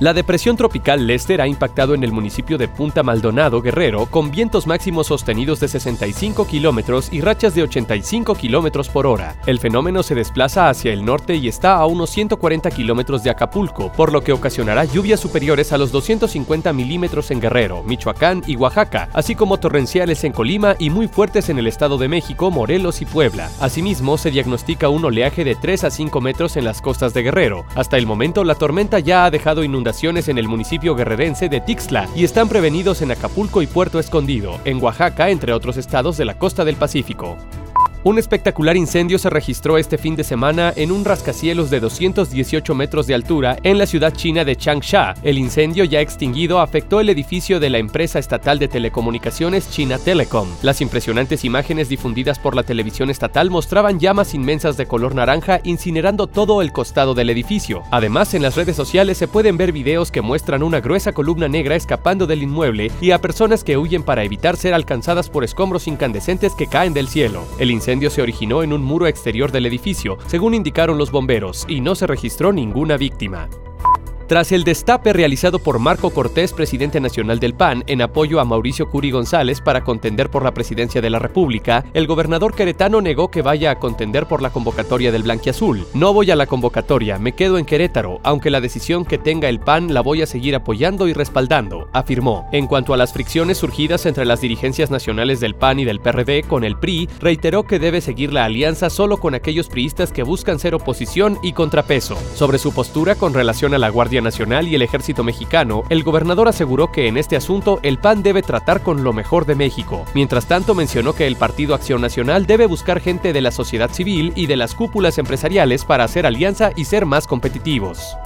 La depresión tropical Lester ha impactado en el municipio de Punta Maldonado, Guerrero, con vientos máximos sostenidos de 65 kilómetros y rachas de 85 kilómetros por hora. El fenómeno se desplaza hacia el norte y está a unos 140 kilómetros de Acapulco, por lo que ocasionará lluvias superiores a los 250 milímetros en Guerrero, Michoacán y Oaxaca, así como torrenciales en Colima y muy fuertes en el Estado de México, Morelos y Puebla. Asimismo, se diagnostica un oleaje de 3 a 5 metros en las costas de Guerrero. Hasta el momento, la tormenta ya ha dejado inundaciones en el municipio guerrerense de Tixla y están prevenidos en Acapulco y Puerto Escondido, en Oaxaca, entre otros estados de la costa del Pacífico. Un espectacular incendio se registró este fin de semana en un rascacielos de 218 metros de altura en la ciudad china de Changsha. El incendio ya extinguido afectó el edificio de la empresa estatal de telecomunicaciones China Telecom. Las impresionantes imágenes difundidas por la televisión estatal mostraban llamas inmensas de color naranja incinerando todo el costado del edificio. Además, en las redes sociales se pueden ver videos que muestran una gruesa columna negra escapando del inmueble y a personas que huyen para evitar ser alcanzadas por escombros incandescentes que caen del cielo. El incendio se originó en un muro exterior del edificio, según indicaron los bomberos, y no se registró ninguna víctima. Tras el destape realizado por Marco Cortés, presidente nacional del PAN, en apoyo a Mauricio Curi González para contender por la presidencia de la República, el gobernador queretano negó que vaya a contender por la convocatoria del Blanquiazul. No voy a la convocatoria, me quedo en Querétaro, aunque la decisión que tenga el PAN la voy a seguir apoyando y respaldando, afirmó. En cuanto a las fricciones surgidas entre las dirigencias nacionales del PAN y del PRD con el PRI, reiteró que debe seguir la alianza solo con aquellos priistas que buscan ser oposición y contrapeso. Sobre su postura con relación a la Guardia Nacional y el Ejército Mexicano, el gobernador aseguró que en este asunto el PAN debe tratar con lo mejor de México. Mientras tanto, mencionó que el Partido Acción Nacional debe buscar gente de la sociedad civil y de las cúpulas empresariales para hacer alianza y ser más competitivos.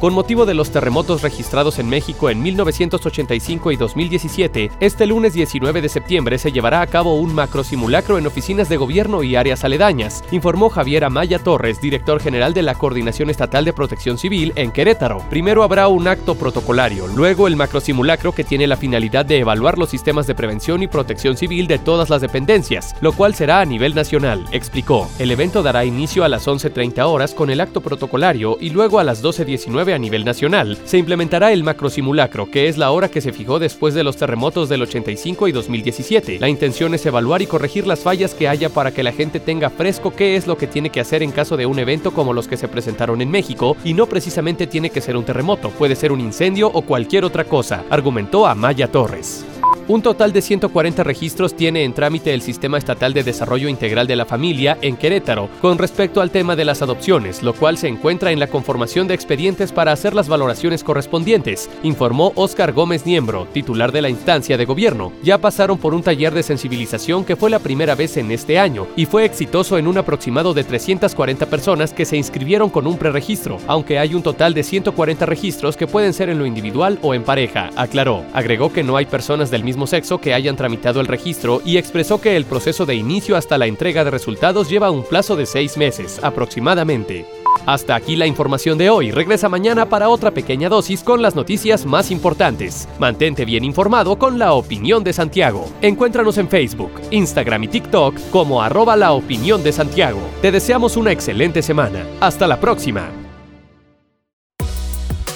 Con motivo de los terremotos registrados en México en 1985 y 2017, este lunes 19 de septiembre se llevará a cabo un macro simulacro en oficinas de gobierno y áreas aledañas, informó Javier Amaya Torres, director general de la Coordinación Estatal de Protección Civil en Querétaro. Primero habrá un acto protocolario, luego el macro simulacro que tiene la finalidad de evaluar los sistemas de prevención y protección civil de todas las dependencias, lo cual será a nivel nacional, explicó. El evento dará inicio a las 11.30 horas con el acto protocolario y luego a las 12.19 a nivel nacional, se implementará el macrosimulacro, que es la hora que se fijó después de los terremotos del 85 y 2017. La intención es evaluar y corregir las fallas que haya para que la gente tenga fresco qué es lo que tiene que hacer en caso de un evento como los que se presentaron en México, y no precisamente tiene que ser un terremoto, puede ser un incendio o cualquier otra cosa, argumentó Amaya Torres. Un total de 140 registros tiene en trámite el Sistema Estatal de Desarrollo Integral de la Familia en Querétaro con respecto al tema de las adopciones, lo cual se encuentra en la conformación de expedientes para hacer las valoraciones correspondientes, informó Óscar Gómez Niembro, titular de la instancia de gobierno. Ya pasaron por un taller de sensibilización que fue la primera vez en este año y fue exitoso en un aproximado de 340 personas que se inscribieron con un preregistro, aunque hay un total de 140 registros que pueden ser en lo individual o en pareja, aclaró. Agregó que no hay personas del sexo que hayan tramitado el registro y expresó que el proceso de inicio hasta la entrega de resultados lleva un plazo de seis meses aproximadamente. Hasta aquí la información de hoy. Regresa mañana para otra pequeña dosis con las noticias más importantes. Mantente bien informado con la opinión de Santiago. Encuéntranos en Facebook, Instagram y TikTok como arroba la opinión de Santiago. Te deseamos una excelente semana. Hasta la próxima.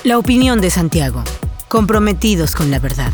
La opinión de Santiago. Comprometidos con la verdad.